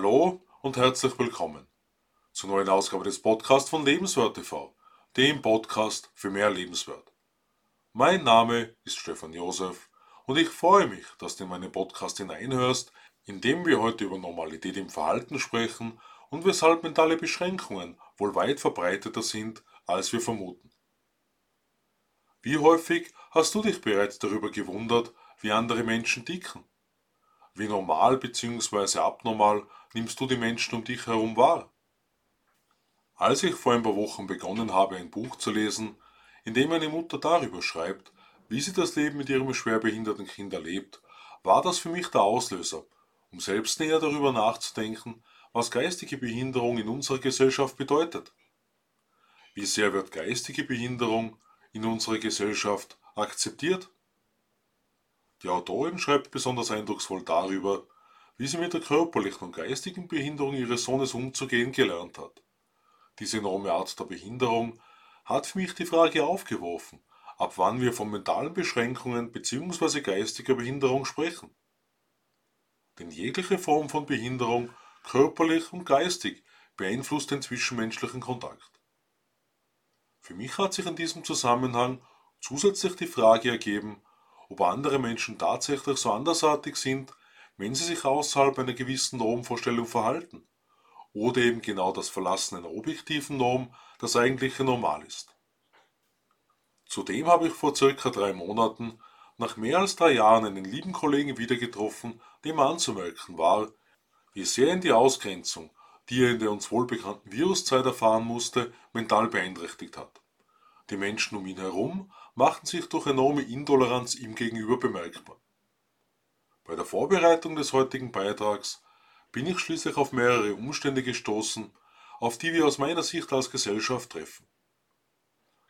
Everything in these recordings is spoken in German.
Hallo und herzlich willkommen zur neuen Ausgabe des Podcasts von Lebenswert TV, dem Podcast für mehr Lebenswert. Mein Name ist Stefan Josef und ich freue mich, dass du in meinen Podcast hineinhörst, in dem wir heute über Normalität im Verhalten sprechen und weshalb mentale Beschränkungen wohl weit verbreiteter sind, als wir vermuten. Wie häufig hast du dich bereits darüber gewundert, wie andere Menschen ticken? Wie normal bzw. abnormal nimmst du die Menschen um dich herum wahr? Als ich vor ein paar Wochen begonnen habe, ein Buch zu lesen, in dem eine Mutter darüber schreibt, wie sie das Leben mit ihrem schwerbehinderten Kind erlebt, war das für mich der Auslöser, um selbst näher darüber nachzudenken, was geistige Behinderung in unserer Gesellschaft bedeutet. Wie sehr wird geistige Behinderung in unserer Gesellschaft akzeptiert? Die Autorin schreibt besonders eindrucksvoll darüber, wie sie mit der körperlichen und geistigen Behinderung ihres Sohnes umzugehen gelernt hat. Diese enorme Art der Behinderung hat für mich die Frage aufgeworfen, ab wann wir von mentalen Beschränkungen bzw. geistiger Behinderung sprechen. Denn jegliche Form von Behinderung, körperlich und geistig, beeinflusst den zwischenmenschlichen Kontakt. Für mich hat sich in diesem Zusammenhang zusätzlich die Frage ergeben, ob andere Menschen tatsächlich so andersartig sind, wenn sie sich außerhalb einer gewissen Normvorstellung verhalten, oder eben genau das Verlassen einer objektiven Norm das eigentliche Normal ist. Zudem habe ich vor circa drei Monaten nach mehr als drei Jahren einen lieben Kollegen wieder getroffen, dem anzumerken war, wie sehr ihn die Ausgrenzung, die er in der uns wohlbekannten Viruszeit erfahren musste, mental beeinträchtigt hat. Die Menschen um ihn herum machten sich durch enorme Intoleranz ihm gegenüber bemerkbar. Bei der Vorbereitung des heutigen Beitrags bin ich schließlich auf mehrere Umstände gestoßen, auf die wir aus meiner Sicht als Gesellschaft treffen.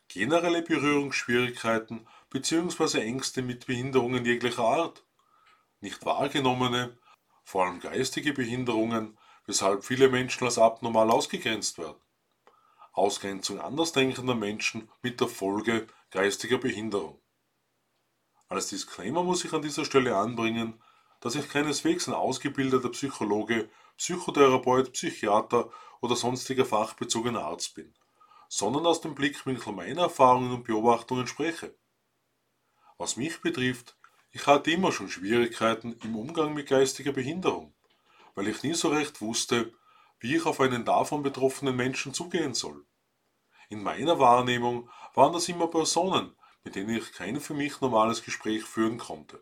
Generelle Berührungsschwierigkeiten bzw. Ängste mit Behinderungen jeglicher Art, nicht wahrgenommene, vor allem geistige Behinderungen, weshalb viele Menschen als abnormal ausgegrenzt werden. Ausgrenzung andersdenkender Menschen mit der Folge geistiger Behinderung. Als Disclaimer muss ich an dieser Stelle anbringen, dass ich keineswegs ein ausgebildeter Psychologe, Psychotherapeut, Psychiater oder sonstiger fachbezogener Arzt bin, sondern aus dem Blickwinkel meiner Erfahrungen und Beobachtungen spreche. Was mich betrifft, ich hatte immer schon Schwierigkeiten im Umgang mit geistiger Behinderung, weil ich nie so recht wusste, wie ich auf einen davon betroffenen Menschen zugehen soll. In meiner Wahrnehmung waren das immer Personen, mit denen ich kein für mich normales Gespräch führen konnte.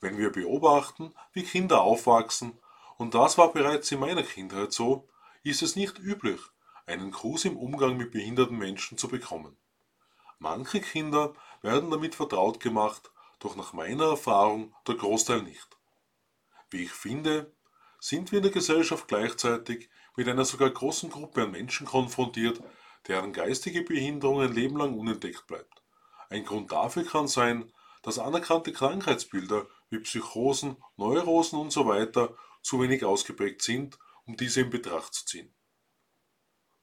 Wenn wir beobachten, wie Kinder aufwachsen, und das war bereits in meiner Kindheit so, ist es nicht üblich, einen Gruß im Umgang mit behinderten Menschen zu bekommen. Manche Kinder werden damit vertraut gemacht, doch nach meiner Erfahrung der Großteil nicht. Wie ich finde, sind wir in der Gesellschaft gleichzeitig mit einer sogar großen Gruppe an Menschen konfrontiert, deren geistige Behinderung ein Leben lang unentdeckt bleibt. Ein Grund dafür kann sein, dass anerkannte Krankheitsbilder wie Psychosen, Neurosen usw. So zu wenig ausgeprägt sind, um diese in Betracht zu ziehen.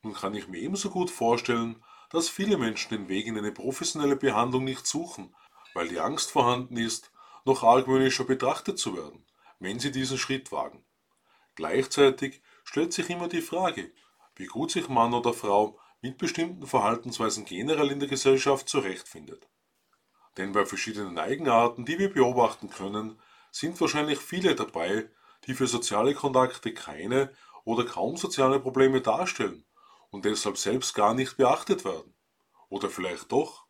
Nun kann ich mir ebenso gut vorstellen, dass viele Menschen den Weg in eine professionelle Behandlung nicht suchen, weil die Angst vorhanden ist, noch argwöhnischer betrachtet zu werden, wenn sie diesen Schritt wagen. Gleichzeitig stellt sich immer die Frage, wie gut sich Mann oder Frau mit bestimmten Verhaltensweisen generell in der Gesellschaft zurechtfindet. Denn bei verschiedenen Eigenarten, die wir beobachten können, sind wahrscheinlich viele dabei, die für soziale Kontakte keine oder kaum soziale Probleme darstellen und deshalb selbst gar nicht beachtet werden. Oder vielleicht doch?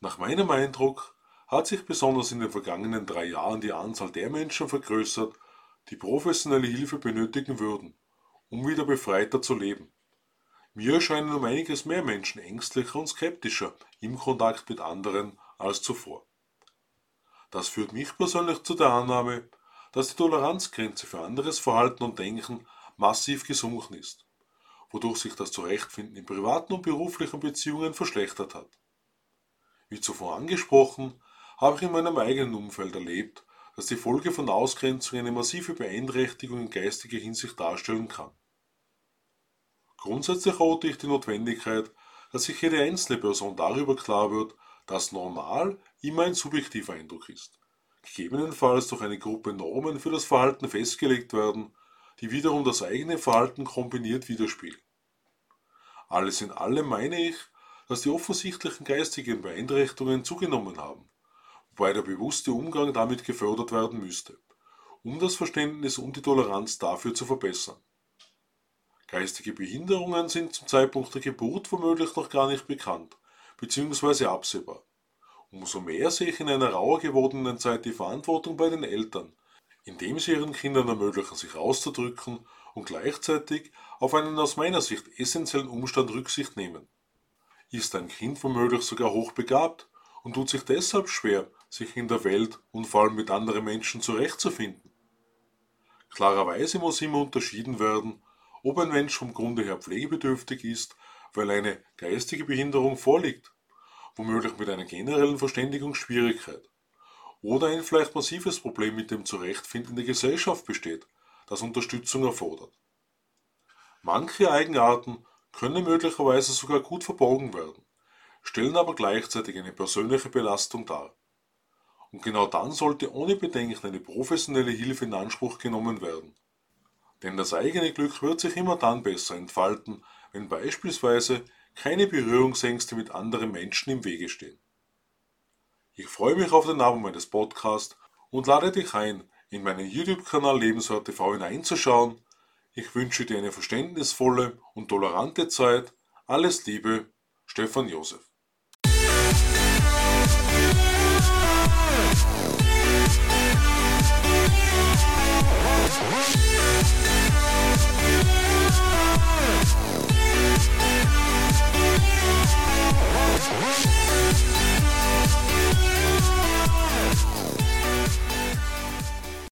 Nach meinem Eindruck hat sich besonders in den vergangenen drei Jahren die Anzahl der Menschen vergrößert, die professionelle Hilfe benötigen würden, um wieder befreiter zu leben. Mir erscheinen um einiges mehr Menschen ängstlicher und skeptischer im Kontakt mit anderen als zuvor. Das führt mich persönlich zu der Annahme, dass die Toleranzgrenze für anderes Verhalten und Denken massiv gesunken ist, wodurch sich das Zurechtfinden in privaten und beruflichen Beziehungen verschlechtert hat. Wie zuvor angesprochen, habe ich in meinem eigenen Umfeld erlebt, dass die Folge von Ausgrenzung eine massive Beeinträchtigung in geistiger Hinsicht darstellen kann. Grundsätzlich halte ich die Notwendigkeit, dass sich jede einzelne Person darüber klar wird, dass normal immer ein subjektiver Eindruck ist. gegebenenfalls durch eine Gruppe Normen für das Verhalten festgelegt werden, die wiederum das eigene Verhalten kombiniert widerspiegeln. Alles in allem meine ich, dass die offensichtlichen geistigen Beeinträchtigungen zugenommen haben, wobei der bewusste Umgang damit gefördert werden müsste, um das Verständnis und die Toleranz dafür zu verbessern. Geistige Behinderungen sind zum Zeitpunkt der Geburt womöglich noch gar nicht bekannt bzw. absehbar. Umso mehr sehe ich in einer rauer gewordenen Zeit die Verantwortung bei den Eltern, indem sie ihren Kindern ermöglichen, sich auszudrücken und gleichzeitig auf einen aus meiner Sicht essentiellen Umstand Rücksicht nehmen. Ist ein Kind womöglich sogar hochbegabt und tut sich deshalb schwer, sich in der Welt und vor allem mit anderen Menschen zurechtzufinden? Klarerweise muss immer unterschieden werden, ob ein Mensch vom Grunde her pflegebedürftig ist, weil eine geistige Behinderung vorliegt, womöglich mit einer generellen Verständigungsschwierigkeit, oder ein vielleicht massives Problem mit dem Zurechtfinden in der Gesellschaft besteht, das Unterstützung erfordert. Manche Eigenarten können möglicherweise sogar gut verborgen werden, stellen aber gleichzeitig eine persönliche Belastung dar. Und genau dann sollte ohne Bedenken eine professionelle Hilfe in Anspruch genommen werden. Denn das eigene Glück wird sich immer dann besser entfalten, wenn beispielsweise keine Berührungsängste mit anderen Menschen im Wege stehen. Ich freue mich auf den Namen meines Podcasts und lade dich ein, in meinen YouTube-Kanal Lebenswert TV hineinzuschauen. Ich wünsche dir eine verständnisvolle und tolerante Zeit. Alles Liebe, Stefan Josef.